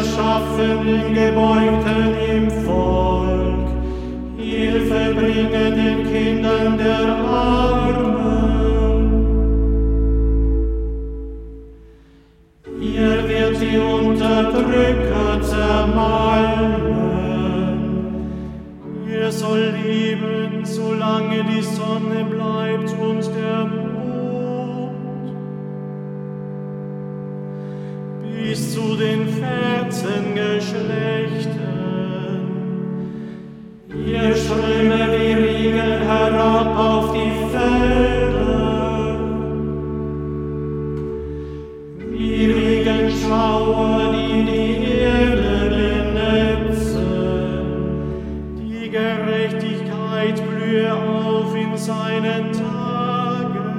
Rechtschaffenen Gebeugten im Volk, Hilfe bringe den Kindern der Armen. Ihr wird die Unterdrücker zermalmen, ihr soll lieben, solange die Stürme wie Regen herab auf die Felder. Wie Regenschauer, die die Erde benetzen. Die Gerechtigkeit blühe auf in seinen Tagen.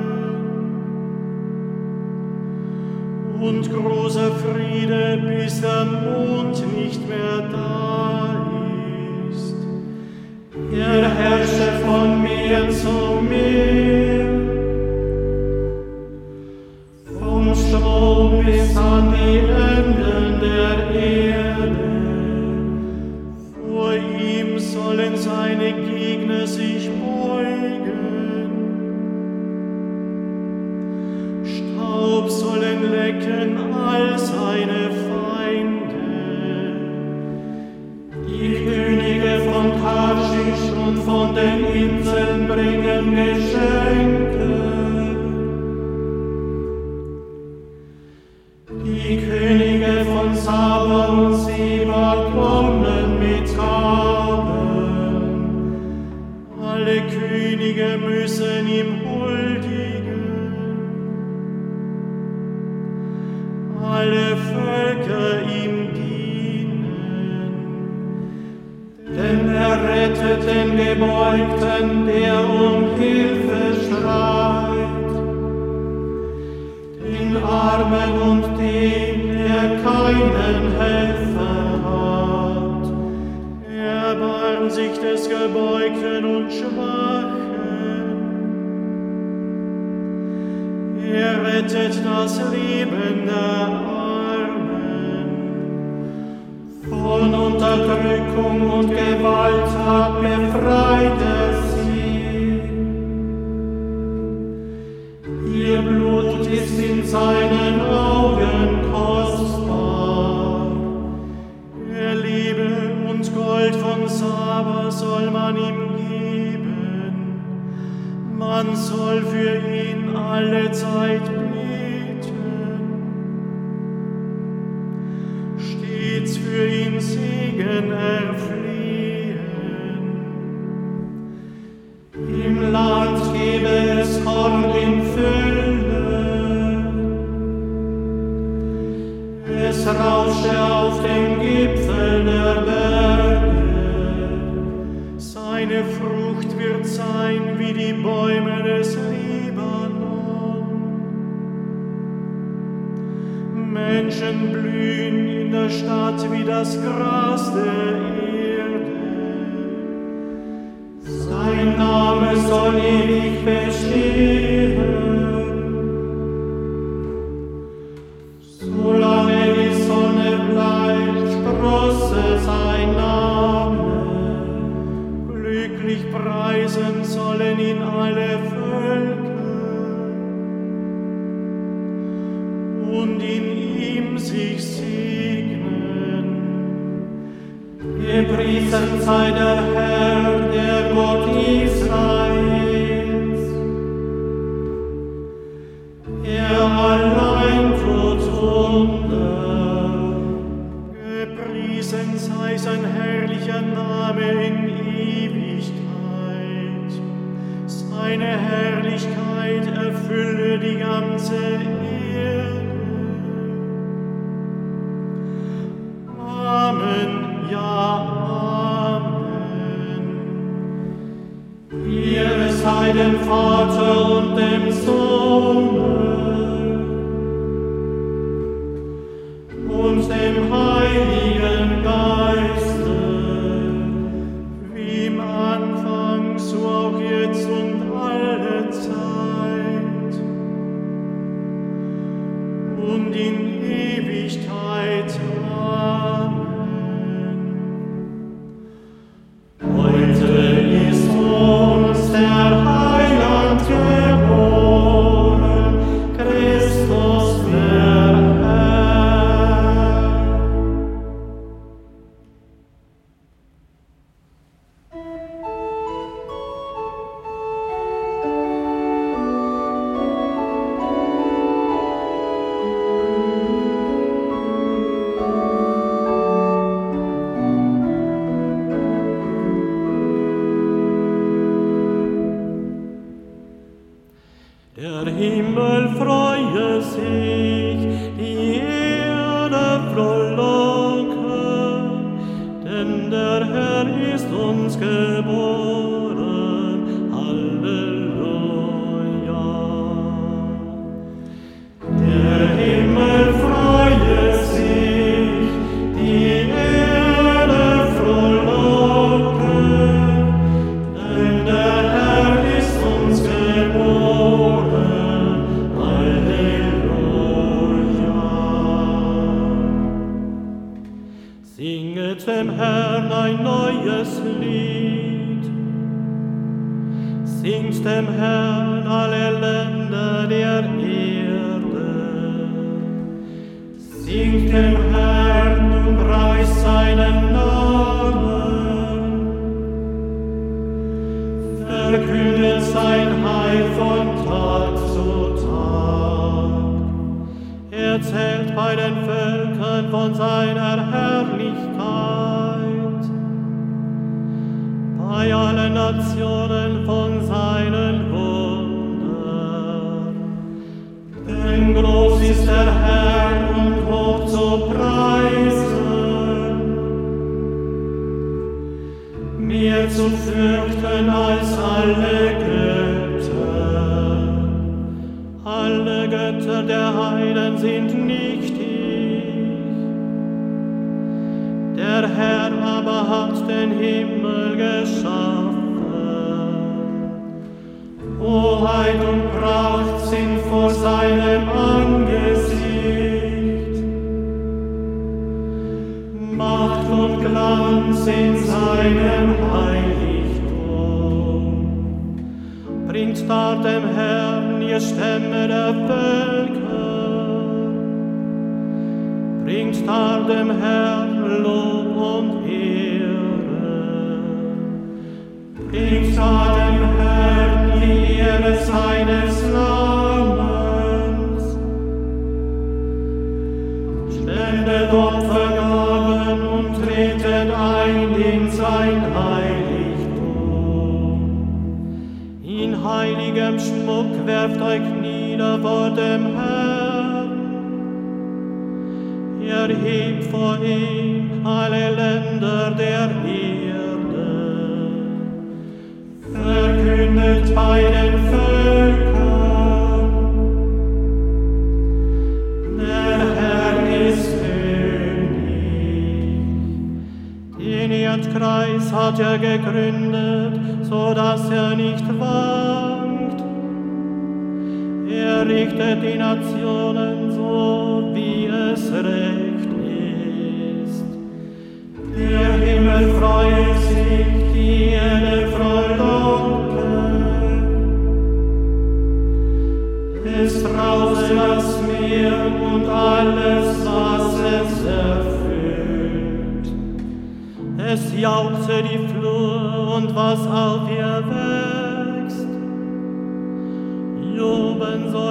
Und großer Friede, bis der Mond nicht mehr da ist. Herr, herrsche von mir zu mir. rettet den Gebeugten, der um Hilfe schreit. Den Armen und dem, der keinen Helfer hat, erbarm sich des Gebeugten und Schwachen. Er rettet das Leben Lebende von Unterdrückung und Gewalt hat befreit. in seiner head. Götter der Heiden sind nicht ich. Der Herr aber hat den Himmel geschaffen. Hoheit und Pracht sind vor seinem Angesicht. Macht und Glanz in seinem Heiligtum. Bringt dar dem Herrn ihr Stämme der Völker. Bringt dar dem Herrn Lob und Ehre. Bringt dar dem Herrn die Ehre seines Namens. Spendet Opfergaben und tretet ein in sein Heiligtum. Schmuck werft euch nieder vor dem Herrn. Erhebt vor ihm alle Länder der Erde. Verkündet bei den Völkern. Der Herr ist König. Den Erdkreis hat er gegründet, so dass er nicht wankt. Richtet die Nationen so, wie es recht ist. Der Himmel freut sich, die Erde frohlocke. Es brauste das Meer und alles, was es erfüllt. Es jauchze die Flur und was auf ihr wächst. Loben sollen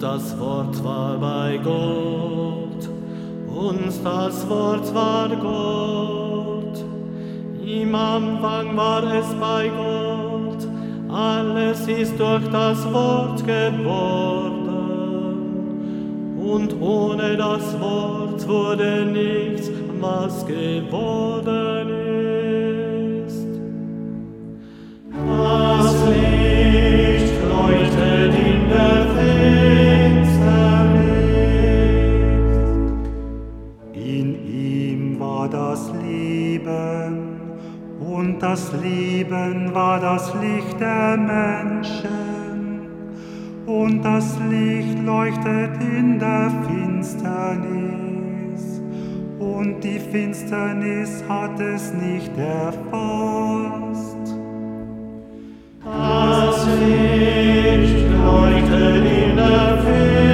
das Wort war bei Gott und das Wort war Gott. Im Anfang war es bei Gott, alles ist durch das Wort geworden. Und ohne das Wort wurde nichts, was geworden ist. Das Leben war das Licht der Menschen und das Licht leuchtet in der Finsternis, und die Finsternis hat es nicht erfasst. Das Licht leuchtet in der Finsternis.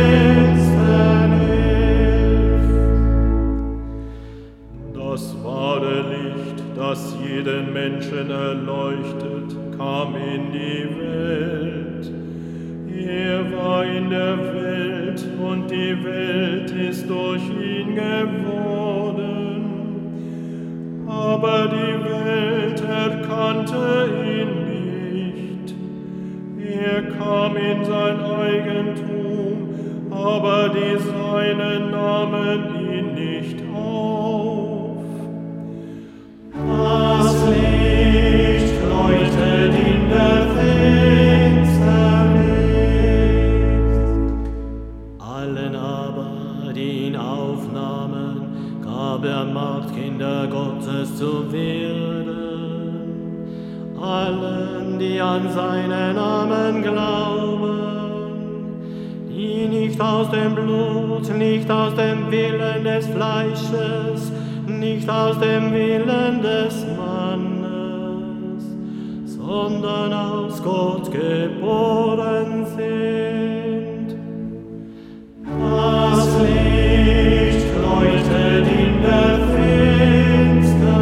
Menschen erleuchtet, Blut, nicht aus dem Willen des Fleisches, nicht aus dem Willen des Mannes, sondern aus Gott geboren sind. Das Licht leuchtet in der Finsternis.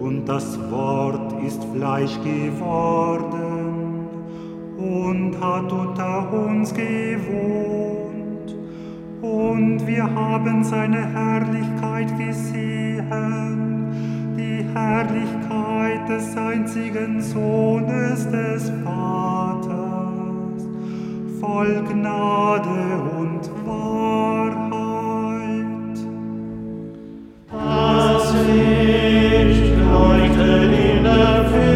Und das Wort ist Fleisch geworden und hat unter uns gewohnt. Und wir haben seine Herrlichkeit gesehen, die Herrlichkeit des einzigen Sohnes des Vaters, voll Gnade und Wahrheit. Das Licht leuchtet in der Finsternis.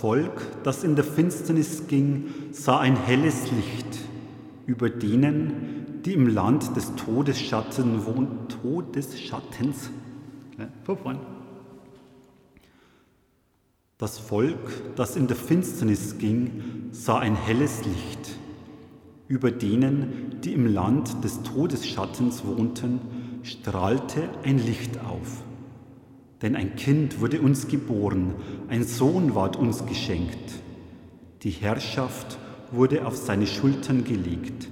Volk, das in der Finsternis ging, sah ein helles Licht über denen, die im Land des Todesschatten wohnen. Todesschattens. Vorbei. Das Volk, das in der Finsternis ging, sah ein helles Licht. Über denen, die im Land des Todesschattens wohnten, strahlte ein Licht auf. Denn ein Kind wurde uns geboren, ein Sohn ward uns geschenkt. Die Herrschaft wurde auf seine Schultern gelegt.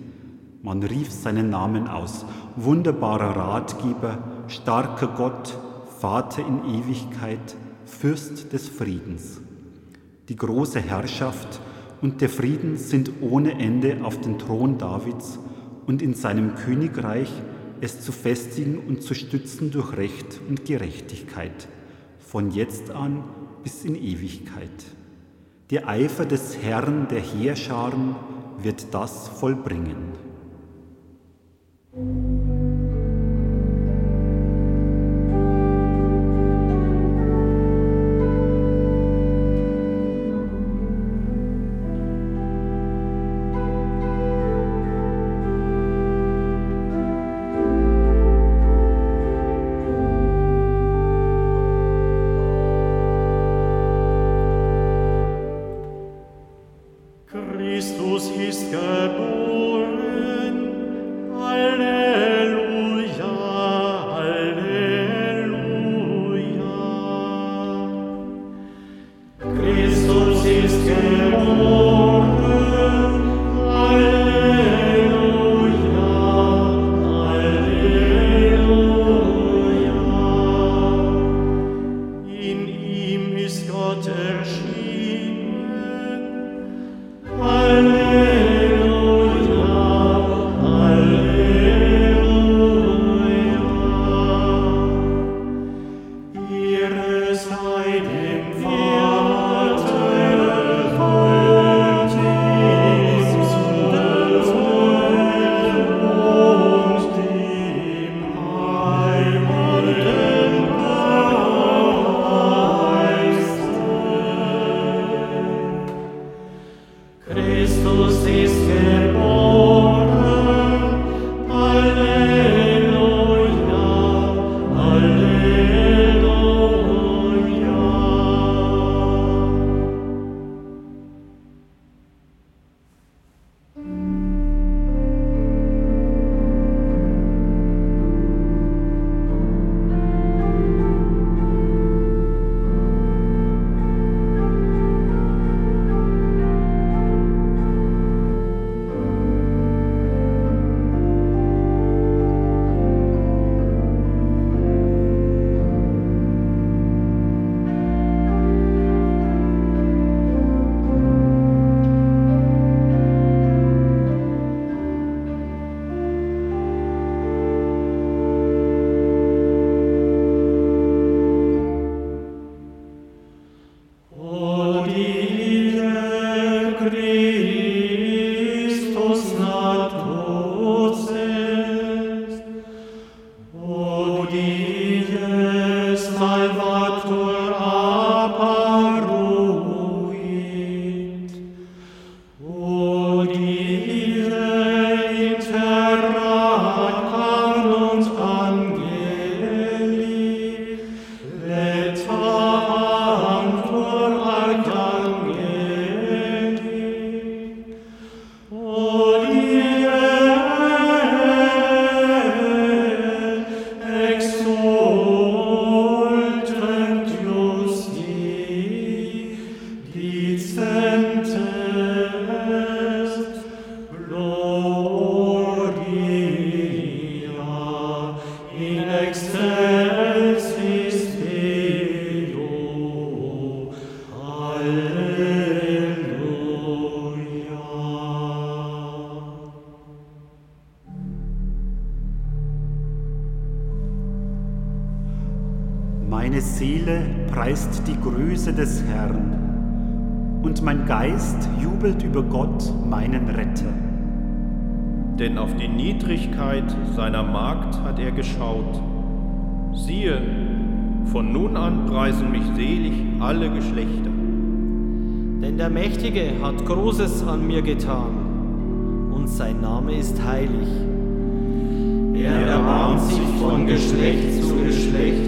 Man rief seinen Namen aus, wunderbarer Ratgeber, starker Gott, Vater in Ewigkeit, Fürst des Friedens. Die große Herrschaft und der Frieden sind ohne Ende auf den Thron Davids und in seinem Königreich es zu festigen und zu stützen durch Recht und Gerechtigkeit, von jetzt an bis in Ewigkeit. Der Eifer des Herrn der Heerscharen wird das vollbringen. Meine Seele preist die Größe des Herrn, und mein Geist jubelt über Gott, meinen Retter. Denn auf die Niedrigkeit seiner Magd hat er geschaut. Siehe, von nun an preisen mich selig alle Geschlechter. Denn der Mächtige hat Großes an mir getan, und sein Name ist heilig. Er erbarmt sich von Geschlecht zu Geschlecht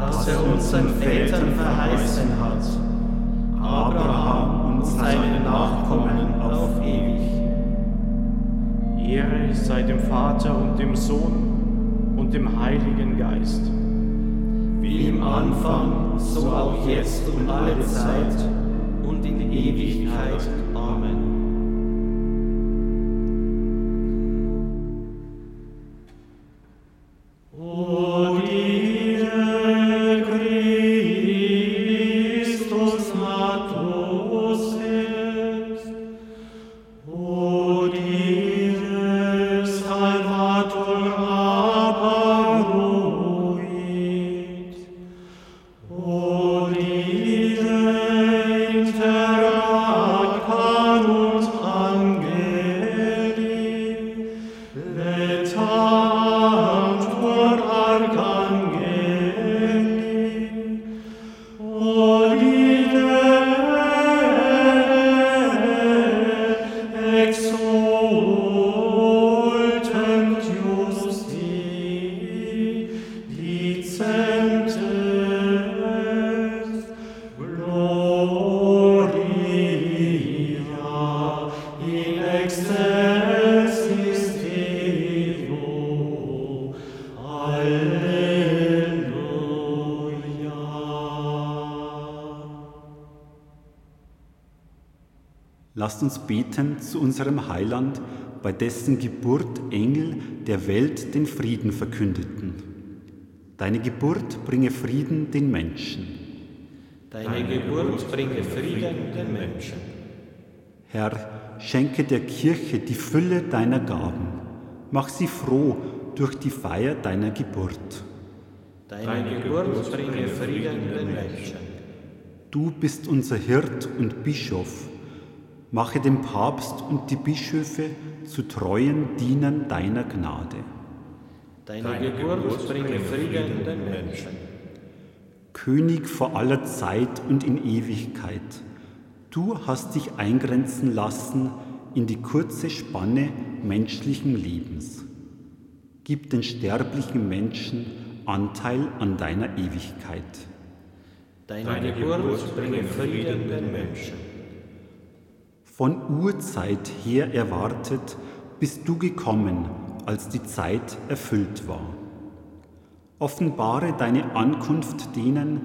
Dass er unseren Vätern verheißen hat, Abraham und seinen Nachkommen auf ewig. Ehre sei dem Vater und dem Sohn und dem Heiligen Geist. Wie im Anfang, so auch jetzt und alle Zeit und in Ewigkeit. Lasst uns beten zu unserem Heiland, bei dessen Geburt Engel der Welt den Frieden verkündeten. Deine Geburt bringe Frieden den Menschen. Deine Geburt bringe Frieden den Menschen. Herr, schenke der Kirche die Fülle deiner Gaben. Mach sie froh durch die Feier deiner Geburt. Deine Geburt bringe Frieden den Menschen. Du bist unser Hirt und Bischof. Mache den Papst und die Bischöfe zu treuen Dienern deiner Gnade. Deine Geburt bringe Frieden den Menschen. König vor aller Zeit und in Ewigkeit, du hast dich eingrenzen lassen in die kurze Spanne menschlichen Lebens. Gib den sterblichen Menschen Anteil an deiner Ewigkeit. Deine Geburt bringe Frieden den Menschen. Von Urzeit her erwartet bist du gekommen, als die Zeit erfüllt war. Offenbare deine Ankunft denen,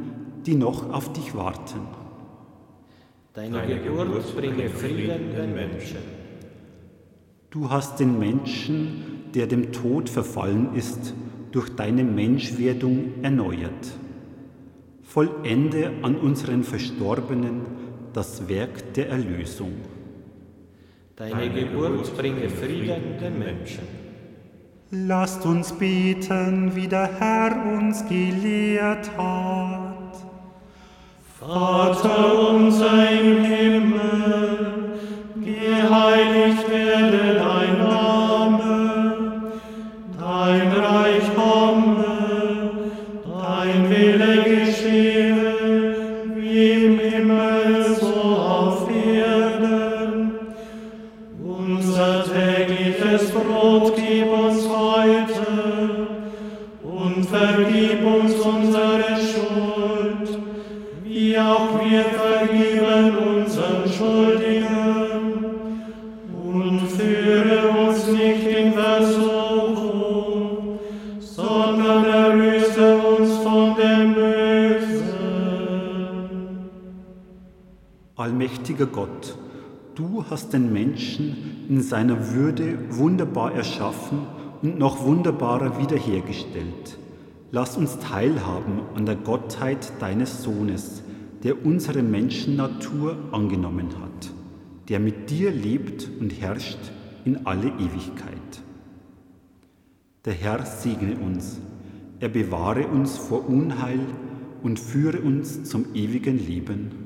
die noch auf dich warten. Deine Geburt bringe Frieden den Menschen. Du hast den Menschen, der dem Tod verfallen ist, durch deine Menschwerdung erneuert. Vollende an unseren Verstorbenen das Werk der Erlösung. Deine Geburt bringe Frieden den Menschen. Lasst uns beten, wie der Herr uns gelehrt hat. Vater unser im Himmel, geheiligt Allmächtiger Gott, du hast den Menschen in seiner Würde wunderbar erschaffen und noch wunderbarer wiederhergestellt. Lass uns teilhaben an der Gottheit deines Sohnes, der unsere Menschennatur angenommen hat, der mit dir lebt und herrscht in alle Ewigkeit. Der Herr segne uns, er bewahre uns vor Unheil und führe uns zum ewigen Leben.